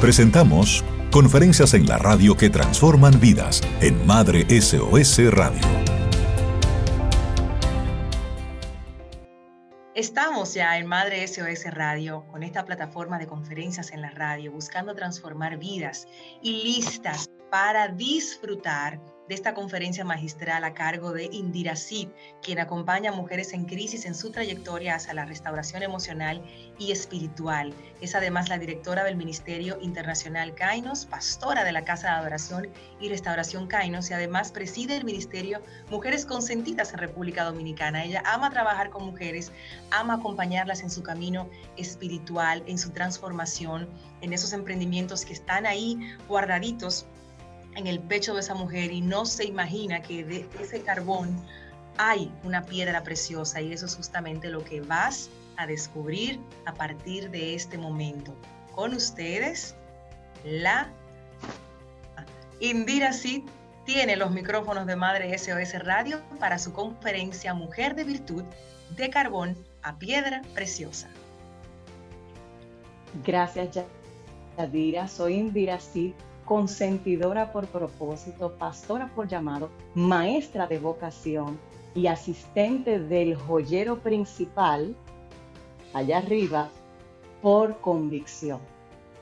Presentamos Conferencias en la radio que transforman vidas en Madre SOS Radio. Estamos ya en Madre SOS Radio con esta plataforma de conferencias en la radio buscando transformar vidas y listas para disfrutar de esta conferencia magistral a cargo de Indira Sid, quien acompaña a mujeres en crisis en su trayectoria hacia la restauración emocional y espiritual. Es además la directora del Ministerio Internacional Kainos, pastora de la Casa de Adoración y Restauración Kainos y además preside el Ministerio Mujeres Consentidas en República Dominicana. Ella ama trabajar con mujeres, ama acompañarlas en su camino espiritual, en su transformación, en esos emprendimientos que están ahí guardaditos en el pecho de esa mujer y no se imagina que de ese carbón hay una piedra preciosa y eso es justamente lo que vas a descubrir a partir de este momento. Con ustedes, la Indira Sid tiene los micrófonos de Madre SOS Radio para su conferencia Mujer de Virtud de Carbón a Piedra Preciosa. Gracias, Yadira. Soy Indira Sid consentidora por propósito, pastora por llamado, maestra de vocación y asistente del joyero principal, allá arriba, por convicción.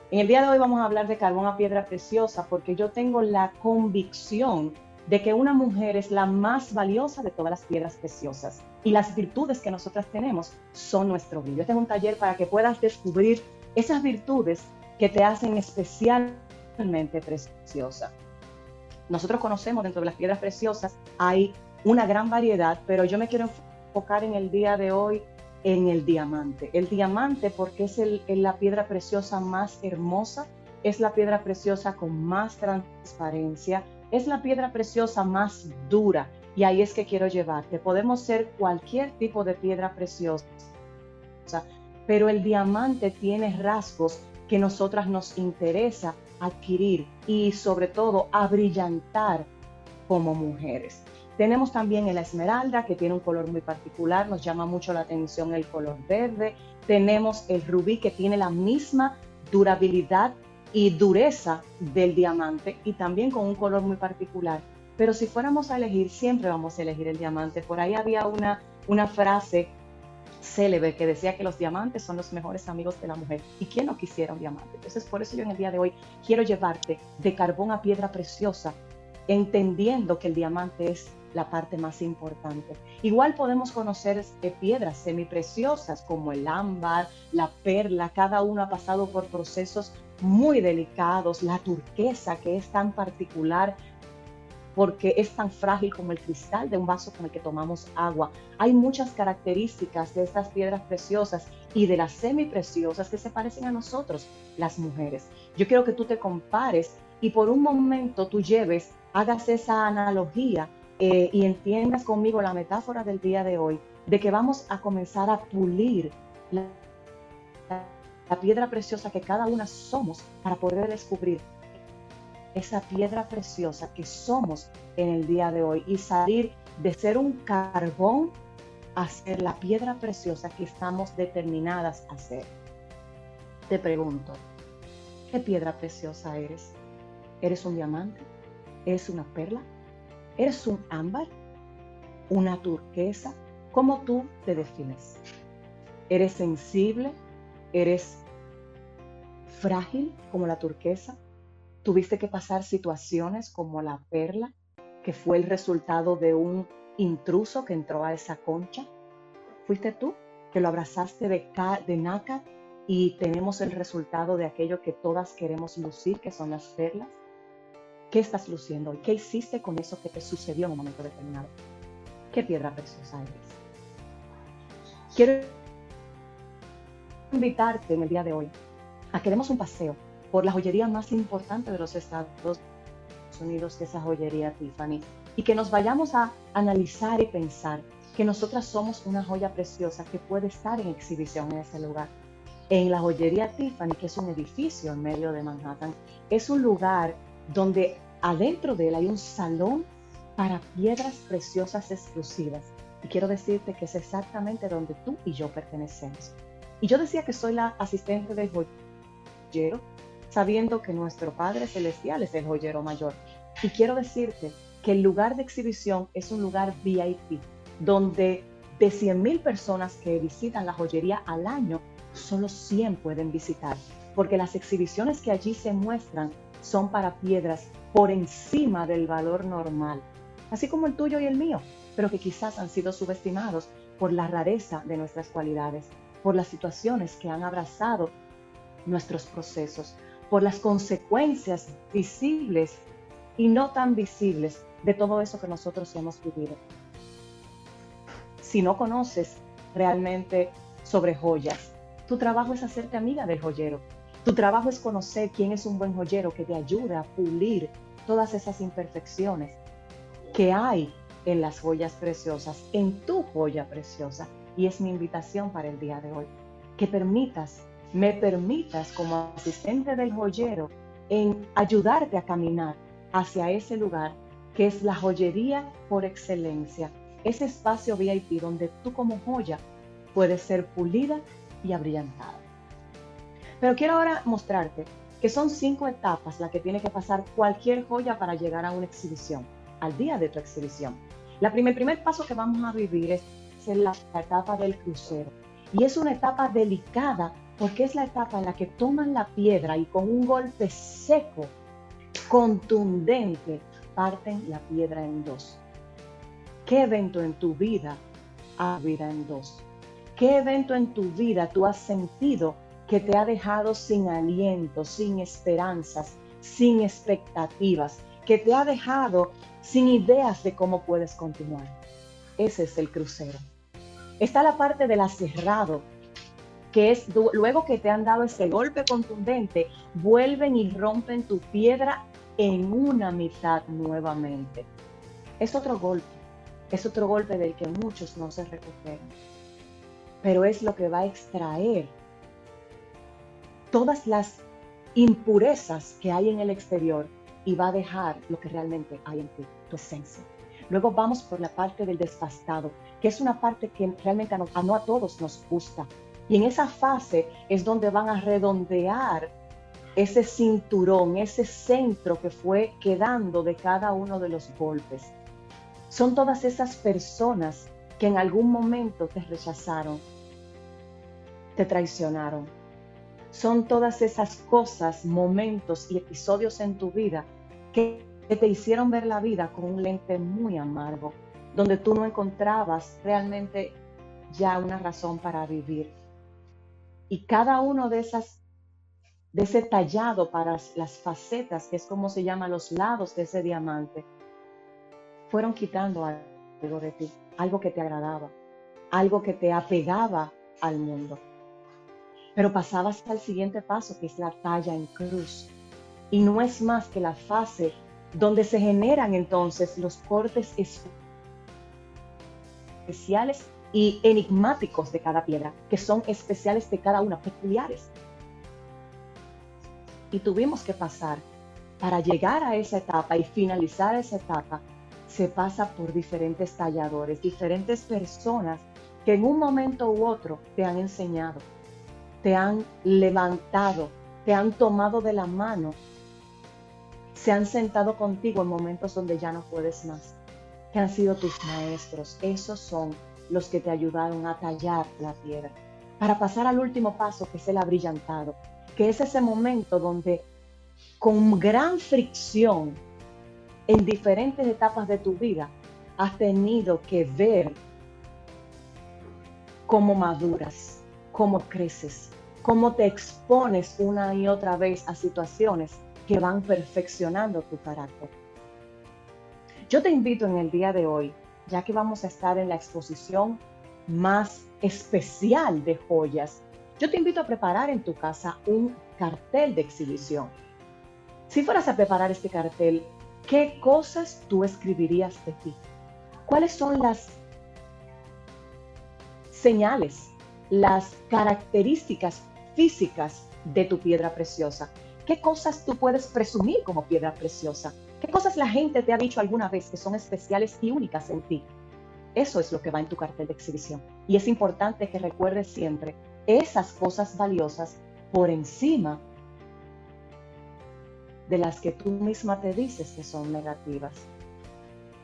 En el día de hoy vamos a hablar de carbón a piedra preciosa porque yo tengo la convicción de que una mujer es la más valiosa de todas las piedras preciosas y las virtudes que nosotras tenemos son nuestro brillo. Este es un taller para que puedas descubrir esas virtudes que te hacen especial preciosa. Nosotros conocemos dentro de las piedras preciosas, hay una gran variedad, pero yo me quiero enfocar en el día de hoy en el diamante. El diamante porque es la piedra preciosa más hermosa, es la piedra preciosa con más transparencia, es la piedra preciosa más dura y ahí es que quiero llevarte. Podemos ser cualquier tipo de piedra preciosa, pero el diamante tiene rasgos que nosotras nos interesa adquirir y sobre todo abrillantar como mujeres. Tenemos también el esmeralda, que tiene un color muy particular, nos llama mucho la atención el color verde. Tenemos el rubí, que tiene la misma durabilidad y dureza del diamante y también con un color muy particular. Pero si fuéramos a elegir, siempre vamos a elegir el diamante. Por ahí había una, una frase célebre que decía que los diamantes son los mejores amigos de la mujer. ¿Y quién no quisiera un diamante? Entonces, por eso yo en el día de hoy quiero llevarte de carbón a piedra preciosa, entendiendo que el diamante es la parte más importante. Igual podemos conocer eh, piedras semipreciosas como el ámbar, la perla, cada uno ha pasado por procesos muy delicados, la turquesa que es tan particular porque es tan frágil como el cristal de un vaso con el que tomamos agua. Hay muchas características de estas piedras preciosas y de las semipreciosas que se parecen a nosotros, las mujeres. Yo quiero que tú te compares y por un momento tú lleves, hagas esa analogía eh, y entiendas conmigo la metáfora del día de hoy, de que vamos a comenzar a pulir la, la piedra preciosa que cada una somos para poder descubrir esa piedra preciosa que somos en el día de hoy y salir de ser un carbón a ser la piedra preciosa que estamos determinadas a ser. Te pregunto, ¿qué piedra preciosa eres? ¿Eres un diamante? ¿Eres una perla? ¿Eres un ámbar? ¿Una turquesa? ¿Cómo tú te defines? ¿Eres sensible? ¿Eres frágil como la turquesa? Tuviste que pasar situaciones como la perla, que fue el resultado de un intruso que entró a esa concha. Fuiste tú que lo abrazaste de, de nácar y tenemos el resultado de aquello que todas queremos lucir, que son las perlas. ¿Qué estás luciendo hoy? ¿Qué hiciste con eso que te sucedió en un momento determinado? ¿Qué piedra preciosa eres? Quiero invitarte en el día de hoy a que demos un paseo por la joyería más importante de los Estados Unidos, que es esa joyería Tiffany, y que nos vayamos a analizar y pensar que nosotras somos una joya preciosa que puede estar en exhibición en ese lugar. En la joyería Tiffany, que es un edificio en medio de Manhattan, es un lugar donde adentro de él hay un salón para piedras preciosas exclusivas. Y quiero decirte que es exactamente donde tú y yo pertenecemos. Y yo decía que soy la asistente del joyero sabiendo que nuestro Padre Celestial es el joyero mayor. Y quiero decirte que el lugar de exhibición es un lugar VIP, donde de 100.000 personas que visitan la joyería al año, solo 100 pueden visitar, porque las exhibiciones que allí se muestran son para piedras por encima del valor normal, así como el tuyo y el mío, pero que quizás han sido subestimados por la rareza de nuestras cualidades, por las situaciones que han abrazado nuestros procesos, por las consecuencias visibles y no tan visibles de todo eso que nosotros hemos vivido. Si no conoces realmente sobre joyas, tu trabajo es hacerte amiga del joyero. Tu trabajo es conocer quién es un buen joyero que te ayude a pulir todas esas imperfecciones que hay en las joyas preciosas, en tu joya preciosa. Y es mi invitación para el día de hoy, que permitas me permitas como asistente del joyero en ayudarte a caminar hacia ese lugar que es la joyería por excelencia, ese espacio VIP donde tú como joya puedes ser pulida y abrillantada. Pero quiero ahora mostrarte que son cinco etapas las que tiene que pasar cualquier joya para llegar a una exhibición, al día de tu exhibición. La primer, el primer paso que vamos a vivir es, es la etapa del crucero. Y es una etapa delicada porque es la etapa en la que toman la piedra y con un golpe seco, contundente, parten la piedra en dos. ¿Qué evento en tu vida ha vida en dos? ¿Qué evento en tu vida tú has sentido que te ha dejado sin aliento, sin esperanzas, sin expectativas, que te ha dejado sin ideas de cómo puedes continuar? Ese es el crucero. Está la parte del aserrado, que es luego que te han dado ese golpe contundente, vuelven y rompen tu piedra en una mitad nuevamente. Es otro golpe, es otro golpe del que muchos no se recuperan, pero es lo que va a extraer todas las impurezas que hay en el exterior y va a dejar lo que realmente hay en ti, tu esencia. Luego vamos por la parte del desfastado, que es una parte que realmente a no a todos nos gusta, y en esa fase es donde van a redondear ese cinturón, ese centro que fue quedando de cada uno de los golpes. Son todas esas personas que en algún momento te rechazaron, te traicionaron. Son todas esas cosas, momentos y episodios en tu vida que te hicieron ver la vida con un lente muy amargo, donde tú no encontrabas realmente ya una razón para vivir. Y cada uno de esas, de ese tallado para las facetas, que es como se llama los lados de ese diamante, fueron quitando algo de ti, algo que te agradaba, algo que te apegaba al mundo. Pero pasabas al siguiente paso, que es la talla en cruz. Y no es más que la fase donde se generan entonces los cortes especiales y enigmáticos de cada piedra, que son especiales de cada una, peculiares. Y tuvimos que pasar, para llegar a esa etapa y finalizar esa etapa, se pasa por diferentes talladores, diferentes personas que en un momento u otro te han enseñado, te han levantado, te han tomado de la mano, se han sentado contigo en momentos donde ya no puedes más, que han sido tus maestros. Esos son los que te ayudaron a tallar la piedra. Para pasar al último paso, que es el abrillantado, que es ese momento donde con gran fricción en diferentes etapas de tu vida has tenido que ver cómo maduras, cómo creces, cómo te expones una y otra vez a situaciones que van perfeccionando tu carácter. Yo te invito en el día de hoy ya que vamos a estar en la exposición más especial de joyas, yo te invito a preparar en tu casa un cartel de exhibición. Si fueras a preparar este cartel, ¿qué cosas tú escribirías de ti? ¿Cuáles son las señales, las características físicas de tu piedra preciosa? ¿Qué cosas tú puedes presumir como piedra preciosa? ¿Qué cosas la gente te ha dicho alguna vez que son especiales y únicas en ti? Eso es lo que va en tu cartel de exhibición. Y es importante que recuerdes siempre esas cosas valiosas por encima de las que tú misma te dices que son negativas.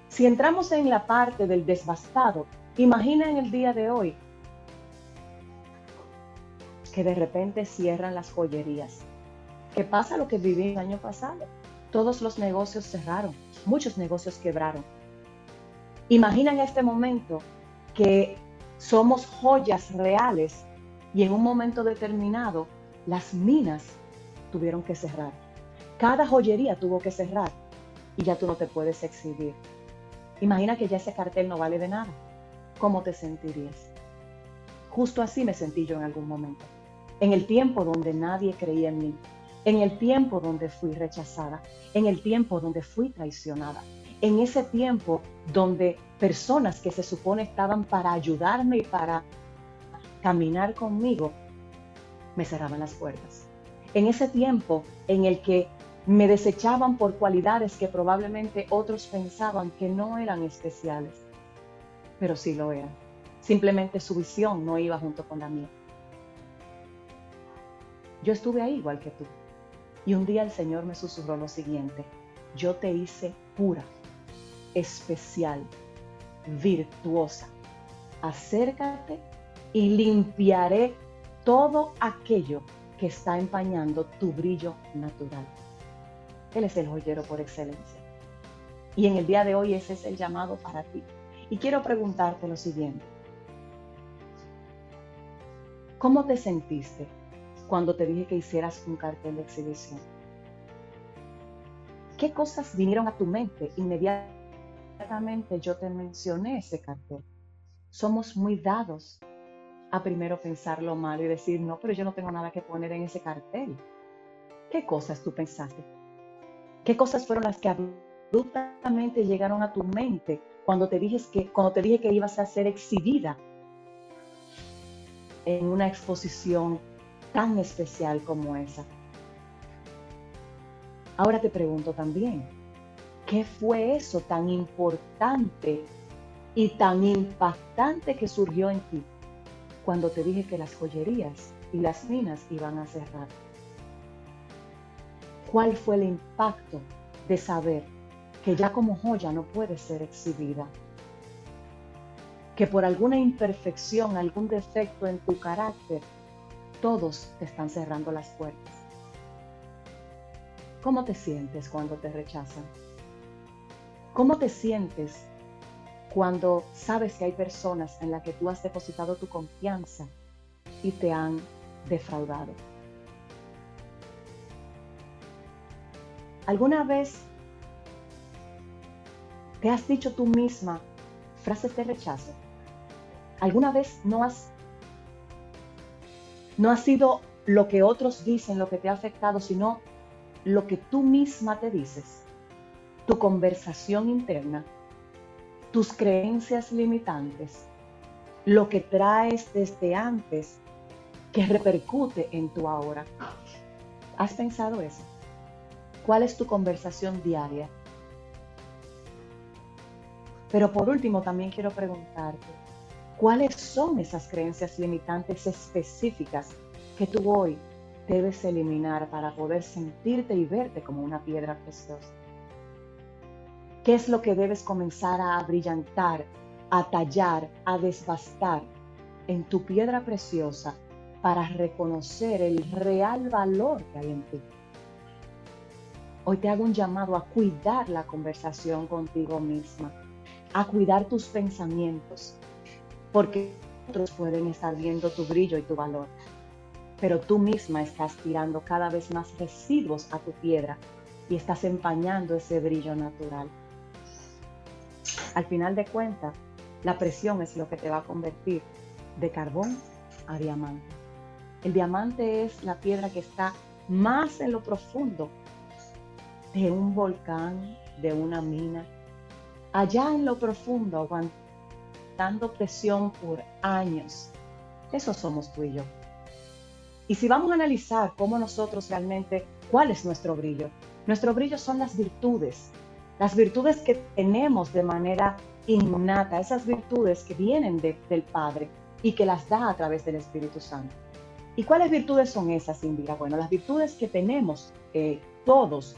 Si entramos en la parte del desbastado, imagina en el día de hoy que de repente cierran las joyerías. ¿Qué pasa lo que viví el año pasado? Todos los negocios cerraron, muchos negocios quebraron. Imagina en este momento que somos joyas reales y en un momento determinado las minas tuvieron que cerrar. Cada joyería tuvo que cerrar y ya tú no te puedes exhibir. Imagina que ya ese cartel no vale de nada. ¿Cómo te sentirías? Justo así me sentí yo en algún momento en el tiempo donde nadie creía en mí, en el tiempo donde fui rechazada, en el tiempo donde fui traicionada, en ese tiempo donde personas que se supone estaban para ayudarme y para caminar conmigo, me cerraban las puertas. En ese tiempo en el que me desechaban por cualidades que probablemente otros pensaban que no eran especiales, pero sí lo eran. Simplemente su visión no iba junto con la mía. Yo estuve ahí igual que tú. Y un día el Señor me susurró lo siguiente, yo te hice pura, especial, virtuosa. Acércate y limpiaré todo aquello que está empañando tu brillo natural. Él es el joyero por excelencia. Y en el día de hoy ese es el llamado para ti. Y quiero preguntarte lo siguiente. ¿Cómo te sentiste cuando te dije que hicieras un cartel de exhibición? ¿Qué cosas vinieron a tu mente? Inmediatamente yo te mencioné ese cartel. Somos muy dados a primero pensar lo malo y decir, no, pero yo no tengo nada que poner en ese cartel. ¿Qué cosas tú pensaste? ¿Qué cosas fueron las que abruptamente llegaron a tu mente cuando te dije que, cuando te dije que ibas a ser exhibida en una exposición tan especial como esa. Ahora te pregunto también, ¿qué fue eso tan importante y tan impactante que surgió en ti cuando te dije que las joyerías y las minas iban a cerrar? ¿Cuál fue el impacto de saber que ya como joya no puede ser exhibida? Que por alguna imperfección, algún defecto en tu carácter, todos te están cerrando las puertas. ¿Cómo te sientes cuando te rechazan? ¿Cómo te sientes cuando sabes que hay personas en las que tú has depositado tu confianza y te han defraudado? ¿Alguna vez te has dicho tú misma frases de rechazo? ¿Alguna vez no has no ha sido lo que otros dicen lo que te ha afectado, sino lo que tú misma te dices, tu conversación interna, tus creencias limitantes, lo que traes desde antes que repercute en tu ahora. ¿Has pensado eso? ¿Cuál es tu conversación diaria? Pero por último, también quiero preguntarte, ¿Cuáles son esas creencias limitantes específicas que tú hoy debes eliminar para poder sentirte y verte como una piedra preciosa? ¿Qué es lo que debes comenzar a brillantar, a tallar, a desbastar en tu piedra preciosa para reconocer el real valor que hay en ti? Hoy te hago un llamado a cuidar la conversación contigo misma, a cuidar tus pensamientos, porque otros pueden estar viendo tu brillo y tu valor, pero tú misma estás tirando cada vez más residuos a tu piedra y estás empañando ese brillo natural. Al final de cuentas, la presión es lo que te va a convertir de carbón a diamante. El diamante es la piedra que está más en lo profundo de un volcán, de una mina. Allá en lo profundo, aguanta dando presión por años. Eso somos tú y yo. Y si vamos a analizar cómo nosotros realmente, cuál es nuestro brillo, nuestro brillo son las virtudes, las virtudes que tenemos de manera innata, esas virtudes que vienen del Padre y que las da a través del Espíritu Santo. ¿Y cuáles virtudes son esas, Indira? Bueno, las virtudes que tenemos eh, todos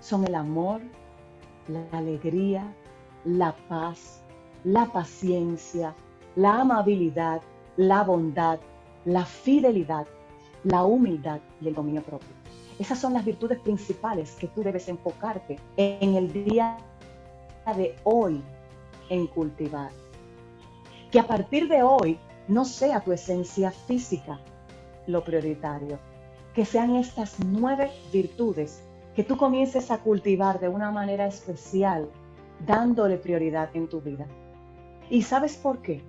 son el amor, la alegría, la paz, la paciencia, la amabilidad, la bondad, la fidelidad, la humildad y el dominio propio. Esas son las virtudes principales que tú debes enfocarte en el día de hoy en cultivar. Que a partir de hoy no sea tu esencia física lo prioritario, que sean estas nueve virtudes que tú comiences a cultivar de una manera especial, dándole prioridad en tu vida. ¿Y sabes por qué?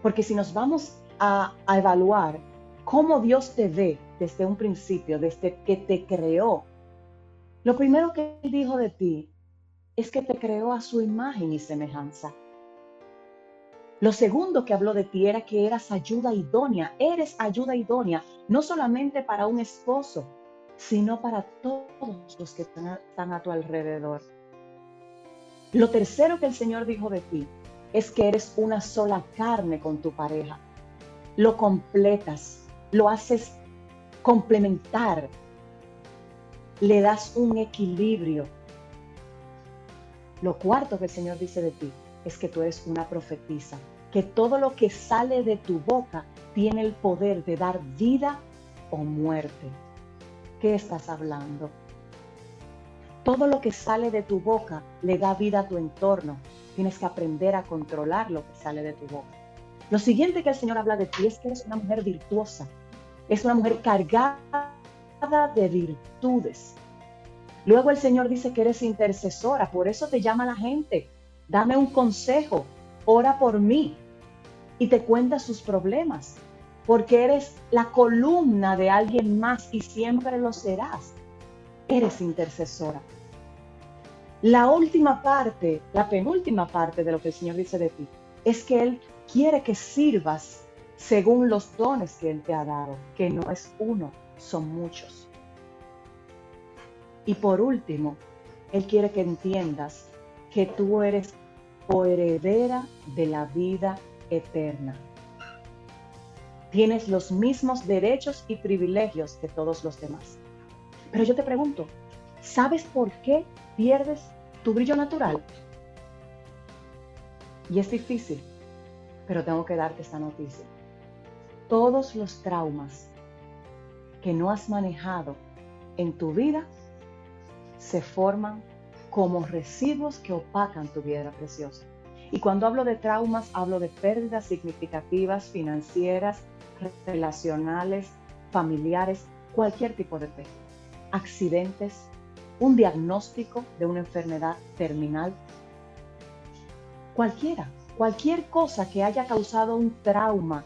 Porque si nos vamos a, evaluar cómo Dios te ve desde un principio, desde que te creó, lo primero que Él dijo de ti es que te creó a su imagen y semejanza. Lo segundo que habló de ti era que eras ayuda idónea. Eres ayuda idónea, no solamente para un esposo, sino para todos los que están a, tu alrededor. Lo tercero que el Señor dijo de ti es que eres una sola carne con tu pareja. Lo completas, lo haces complementar, le das un equilibrio. Lo cuarto que el Señor dice de ti es que tú eres una profetisa, que todo lo que sale de tu boca tiene el poder de dar vida o muerte. ¿Qué estás hablando? Todo lo que sale de tu boca le da vida a tu entorno. Tienes que aprender a controlar lo que sale de tu boca. Lo siguiente que el Señor habla de ti es que eres una mujer virtuosa. Es una mujer cargada de virtudes. Luego el Señor dice que eres intercesora, por eso te llama la gente dame un consejo, ora por mí y te cuenta sus problemas, porque eres la columna de alguien más y siempre lo serás. Eres intercesora. La última parte, la penúltima parte de lo que el Señor dice de ti, es que Él quiere que sirvas según los dones que Él te ha dado, que no es uno, son muchos. Y por último, Él quiere que entiendas que tú eres heredera de la vida eterna. Tienes los mismos derechos y privilegios que todos los demás. Pero yo te pregunto, ¿sabes por qué pierdes tu brillo natural? Y es difícil, pero tengo que darte esta noticia. Todos los traumas que no has manejado en tu vida se forman como residuos que opacan tu piedra preciosa. Y cuando hablo de traumas, hablo de pérdidas significativas financieras, relacionales, familiares, cualquier tipo de pérdida. Accidentes, un diagnóstico de una enfermedad terminal, cualquiera, cualquier cosa que haya causado un trauma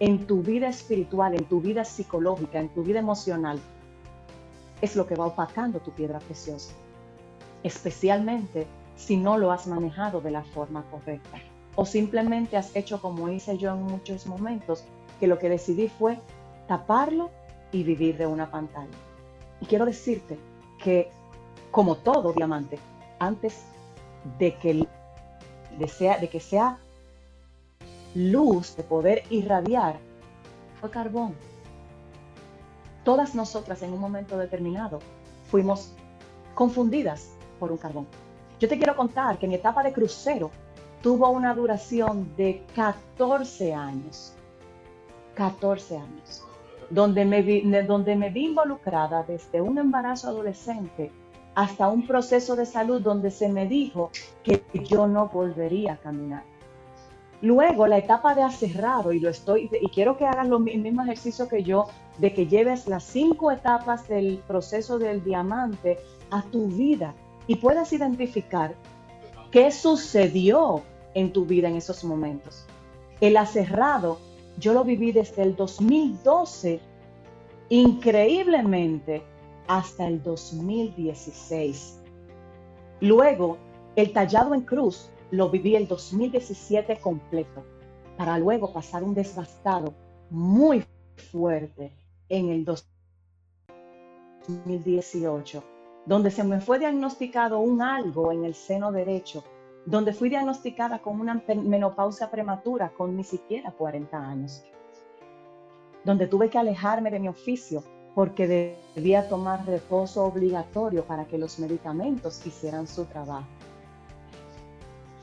en tu vida espiritual, en tu vida psicológica, en tu vida emocional, es lo que va opacando tu piedra preciosa especialmente si no lo has manejado de la forma correcta o simplemente has hecho como hice yo en muchos momentos, que lo que decidí fue taparlo y vivir de una pantalla. Y quiero decirte que, como todo diamante, antes de que, sea, de que sea luz, de poder irradiar, fue carbón. Todas nosotras en un momento determinado fuimos confundidas por un carbón. Yo te quiero contar que mi etapa de crucero tuvo una duración de 14 años. 14 años. Donde me, vi, donde me vi involucrada desde un embarazo adolescente hasta un proceso de salud donde se me dijo que yo no volvería a caminar. Luego la etapa de acerrado, y lo estoy, y quiero que hagas lo, el mismo ejercicio que yo, de que lleves las cinco etapas del proceso del diamante a tu vida y puedas identificar qué sucedió en tu vida en esos momentos. El acerrado, yo lo viví desde el 2012, increíblemente, hasta el 2016. Luego, el tallado en cruz lo viví el 2017 completo, para luego pasar un desgastado muy fuerte en el 2018 donde se me fue diagnosticado un algo en el seno derecho, donde fui diagnosticada con una menopausia prematura con ni siquiera 40 años, donde tuve que alejarme de mi oficio porque debía tomar reposo obligatorio para que los medicamentos hicieran su trabajo.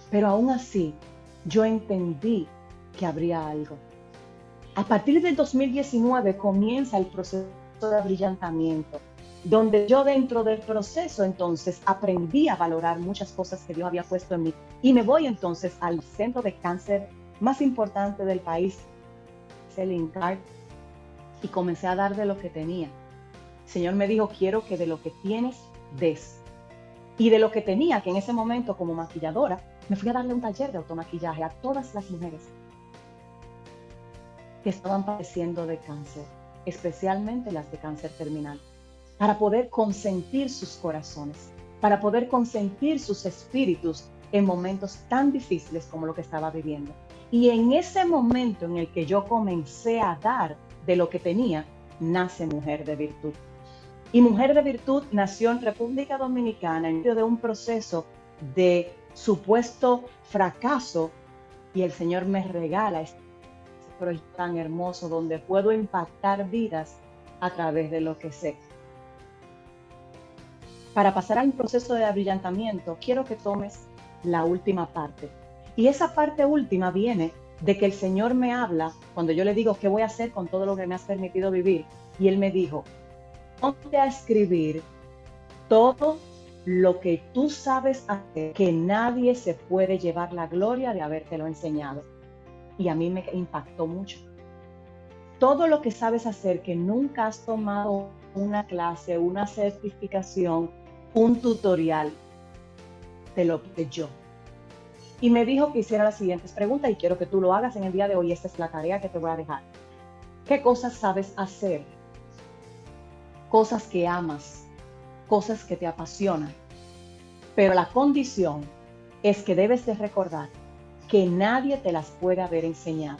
Pero aún así, yo entendí que habría algo. A partir del 2019 comienza el proceso de abrillantamiento, donde yo dentro del proceso entonces aprendí a valorar muchas cosas que Dios había puesto en mí. Y me voy entonces al centro de cáncer más importante del país, el INCAR, y comencé a dar de lo que tenía. Señor me dijo, quiero que de lo que tienes des. Y de lo que tenía, que en ese momento como maquilladora, me fui a darle un taller de automaquillaje a todas las mujeres que estaban padeciendo de cáncer, especialmente las de cáncer terminal, para poder consentir sus corazones, para poder consentir sus espíritus en momentos tan difíciles como lo que estaba viviendo. Y en ese momento en el que yo comencé a dar de lo que tenía, nace Mujer de Virtud. Y Mujer de Virtud nació en República Dominicana en medio de un proceso de supuesto fracaso y el Señor me regala este proyecto tan hermoso donde puedo impactar vidas a través de lo que sé. Para pasar al proceso de abrillantamiento, quiero que tomes la última parte. Y esa parte última viene de que el Señor me habla cuando yo le digo qué voy a hacer con todo lo que me has permitido vivir. Y Él me dijo, ponte a escribir todo lo que tú sabes hacer, que nadie se puede llevar la gloria de habértelo enseñado. Y a mí me impactó mucho. Todo lo que sabes hacer, que nunca has tomado una clase, una certificación, un tutorial, te lo pide yo. Y me dijo que hiciera las siguientes preguntas y quiero que tú lo hagas en el día de hoy. Esta es la tarea que te voy a dejar. ¿Qué cosas sabes hacer? Cosas que amas cosas que te apasionan. Pero la condición es que debes de recordar que nadie te las puede haber enseñado.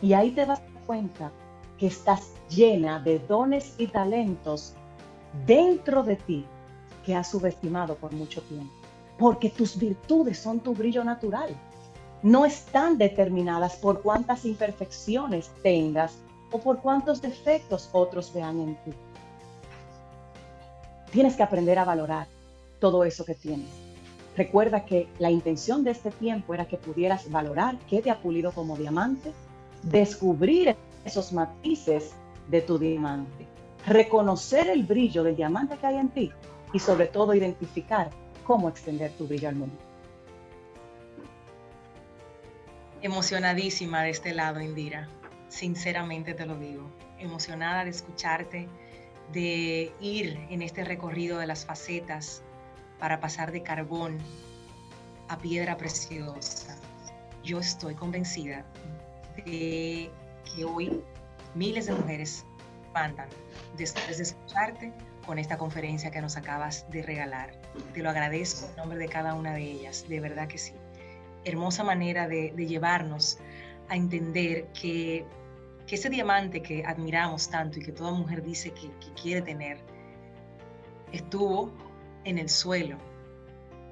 Y ahí te das cuenta que estás llena de dones y talentos dentro de ti que has subestimado por mucho tiempo. Porque tus virtudes son tu brillo natural. No están determinadas por cuántas imperfecciones tengas o por cuántos defectos otros vean en ti. Tienes que aprender a valorar todo eso que tienes. Recuerda que la intención de este tiempo era que pudieras valorar qué te ha pulido como diamante, descubrir esos matices de tu diamante, reconocer el brillo del diamante que hay en ti y sobre todo identificar cómo extender tu brillo al mundo. Emocionadísima de este lado, Indira. Sinceramente te lo digo. Emocionada de escucharte, de ir en este recorrido de las facetas para pasar de carbón a piedra preciosa. Yo estoy convencida de que hoy miles de mujeres mandan después de escucharte con esta conferencia que nos acabas de regalar. Te lo agradezco en nombre de cada una de ellas, de verdad que sí. Hermosa manera de, llevarnos a entender que ese diamante que admiramos tanto y que toda mujer dice que, quiere tener, estuvo en el suelo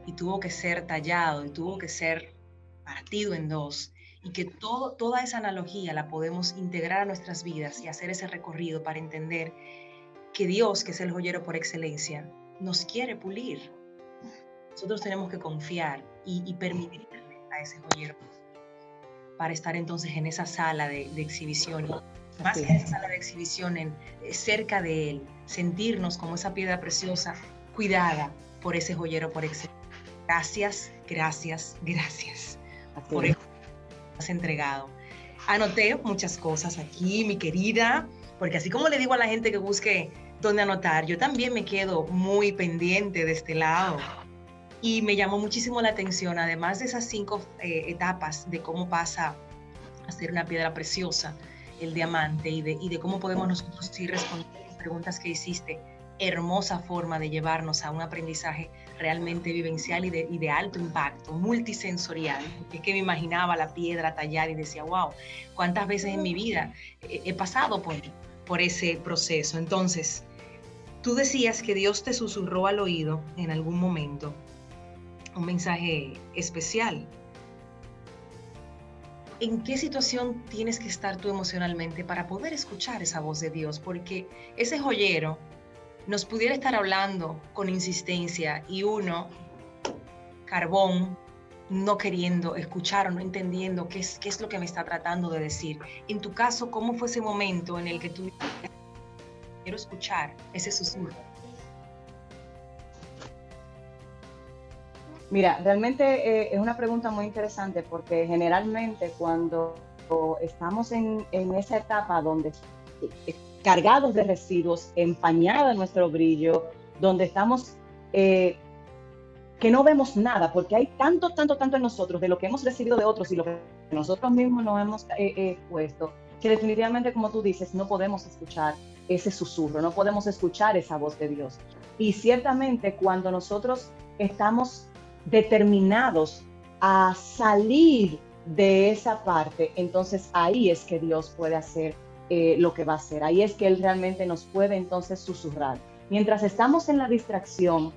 y tuvo que ser tallado y tuvo que ser partido en dos y que toda esa analogía la podemos integrar a nuestras vidas y hacer ese recorrido para entender que Dios, que es el joyero por excelencia, nos quiere pulir. Nosotros tenemos que confiar y, y permitirle a ese joyero para estar entonces en esa sala de, exhibición, más que en esa sala de exhibición, en, eh, cerca de él, sentirnos como esa piedra preciosa, cuidada por ese joyero por excelencia. Gracias, gracias, gracias por eso que has entregado. Anoté muchas cosas aquí, mi querida, porque así como le digo a la gente que busque dónde anotar, yo también me quedo muy pendiente de este lado y me llamó muchísimo la atención, además de esas cinco eh, etapas de cómo pasa a ser una piedra preciosa, el diamante, y de, cómo podemos nosotros ir respondiendo las preguntas que hiciste. Hermosa forma de llevarnos a un aprendizaje realmente vivencial y de, alto impacto, multisensorial. Es que me imaginaba la piedra tallar y decía, wow, cuántas veces en mi vida he pasado por, por ese proceso. Entonces, tú decías que Dios te susurró al oído en algún momento un mensaje especial. ¿En qué situación tienes que estar tú emocionalmente para poder escuchar esa voz de Dios? Porque ese joyero nos pudiera estar hablando con insistencia y uno, carbón, no queriendo escuchar o no entendiendo qué es, qué es lo que me está tratando de decir. En tu caso, ¿cómo fue ese momento en el que tú quiero escuchar ese susurro? Mira, realmente eh, es una pregunta muy interesante porque generalmente cuando estamos en, en esa etapa donde cargados de residuos, empañada nuestro brillo, donde estamos eh, que no vemos nada, porque hay tanto, tanto, tanto en nosotros de lo que hemos recibido de otros y lo que nosotros mismos nos hemos eh, puesto, que definitivamente, como tú dices, no podemos escuchar ese susurro, no podemos escuchar esa voz de Dios. Y ciertamente cuando nosotros estamos determinados a salir de esa parte, entonces ahí es que Dios puede hacer eh, lo que va a hacer. Ahí es que Él realmente nos puede entonces susurrar. Mientras estamos en la distracción,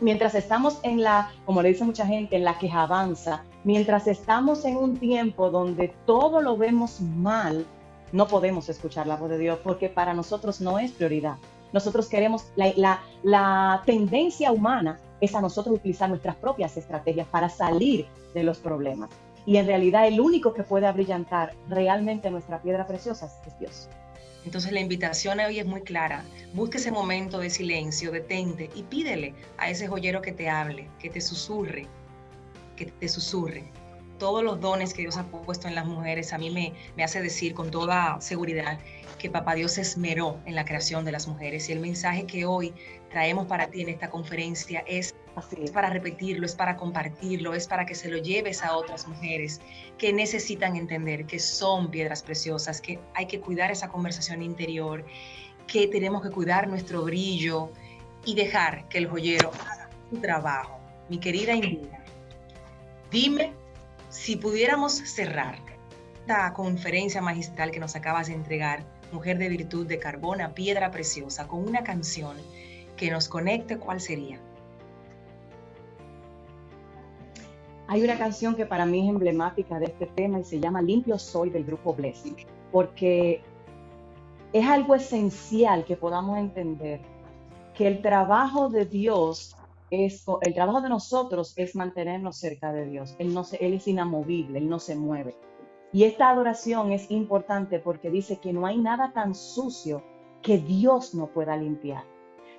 mientras estamos en la, como le dice mucha gente, en la que avanza, mientras estamos en un tiempo donde todo lo vemos mal, no podemos escuchar la voz de Dios porque para nosotros no es prioridad. Nosotros queremos, la, la, la tendencia humana es a nosotros utilizar nuestras propias estrategias para salir de los problemas. Y en realidad el único que puede abrillantar realmente nuestra piedra preciosa es Dios. Entonces la invitación hoy es muy clara. Busque ese momento de silencio, detente y pídele a ese joyero que te hable, que te susurre, que te susurre. Todos los dones que Dios ha puesto en las mujeres a mí me, me hace decir con toda seguridad que Papá Dios se esmeró en la creación de las mujeres y el mensaje que hoy traemos para ti en esta conferencia es es para repetirlo, es para compartirlo, es para que se lo lleves a otras mujeres que necesitan entender que son piedras preciosas, que hay que cuidar esa conversación interior, que tenemos que cuidar nuestro brillo y dejar que el joyero haga su trabajo. Mi querida Indira, dime si pudiéramos cerrar esta conferencia magistral que nos acabas de entregar, Mujer de Virtud de Carbona, Piedra Preciosa, con una canción que nos conecte, ¿cuál sería? Hay una canción que para mí es emblemática de este tema y se llama Limpio Soy del grupo Blessing, porque es algo esencial que podamos entender que el trabajo de Dios es, el trabajo de nosotros es mantenernos cerca de Dios. Él, es inamovible, Él no se mueve. Y esta adoración es importante porque dice que no hay nada tan sucio que Dios no pueda limpiar.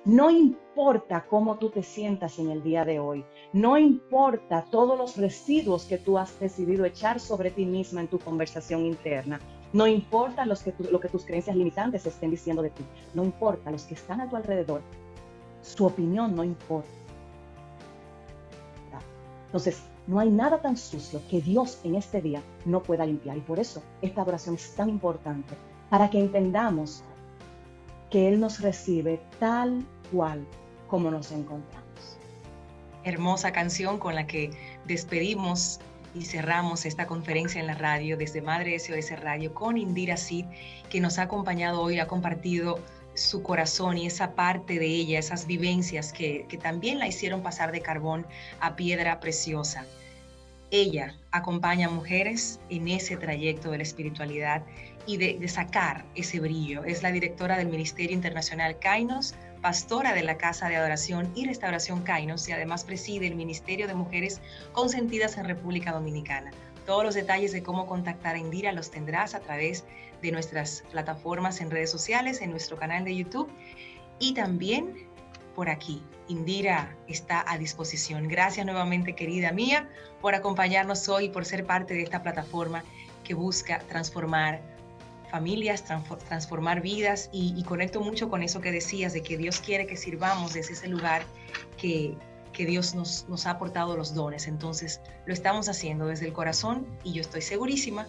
No importa cómo tú te sientas en el día de hoy, no importa todos los residuos que tú has decidido echar sobre ti misma en tu conversación interna, no importa los que lo que tus creencias limitantes estén diciendo de ti, no importa los que están a tu alrededor, su opinión no importa. Entonces, no hay nada tan sucio que Dios en este día no pueda limpiar. Y por eso esta oración es tan importante, para que entendamos que Él nos recibe tal como nos encontramos. Hermosa canción con la que despedimos y cerramos esta conferencia en la radio desde Madre SOS Radio con Indira Sid, que nos ha acompañado hoy, ha compartido su corazón y esa parte de ella, esas vivencias que, que también la hicieron pasar de carbón a piedra preciosa. Ella acompaña a mujeres en ese trayecto de la espiritualidad y de, sacar ese brillo. Es la directora del Ministerio Internacional Kainos, pastora de la Casa de Adoración y Restauración Kainos y además preside el Ministerio de Mujeres Consentidas en República Dominicana. Todos los detalles de cómo contactar a Indira los tendrás a través de nuestras plataformas en redes sociales, en nuestro canal de YouTube y también por aquí. Indira está a disposición. Gracias nuevamente, querida mía, por acompañarnos hoy y por ser parte de esta plataforma que busca transformar familias, transformar vidas y, conecto mucho con eso que decías de que Dios quiere que sirvamos desde ese lugar que, que Dios nos, nos ha aportado los dones. Entonces lo estamos haciendo desde el corazón y yo estoy segurísima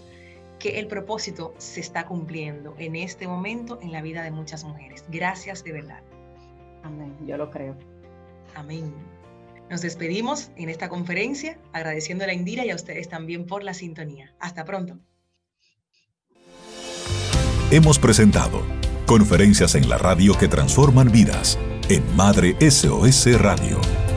que el propósito se está cumpliendo en este momento en la vida de muchas mujeres. Gracias de verdad. Amén, yo lo creo. Amén. Nos despedimos en esta conferencia agradeciendo a la Indira y a ustedes también por la sintonía. Hasta pronto hemos presentado Conferencias en la radio que transforman vidas en Madre SOS Radio.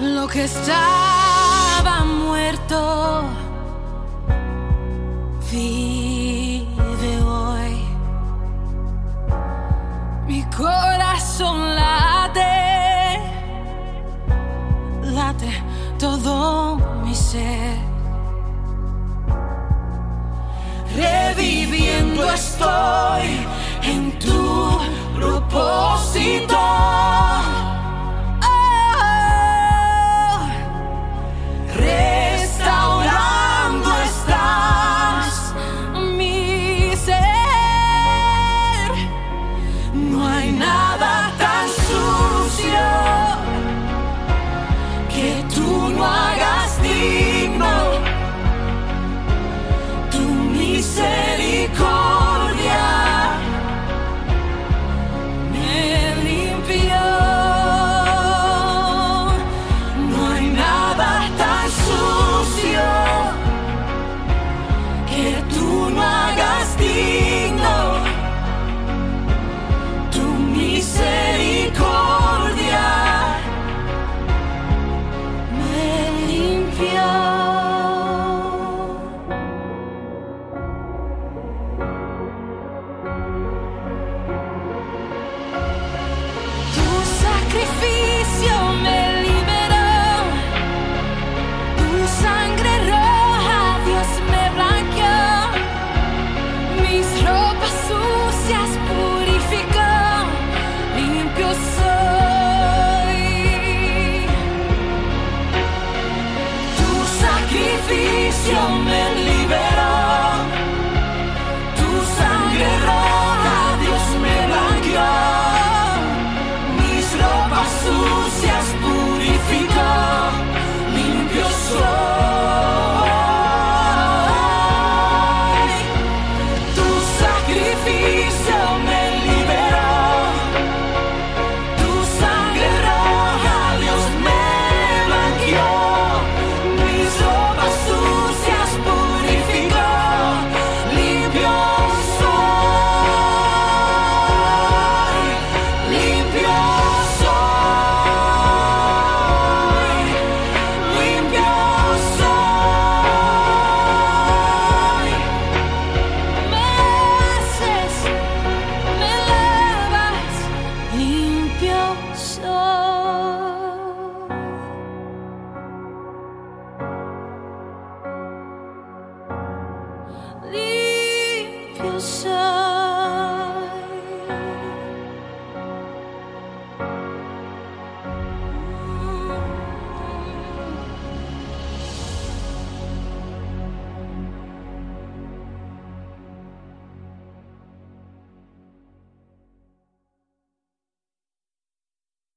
lo que estaba muerto vive hoy. Mi corazón late, late todo mi ser. Reviviendo estoy en tu propósito.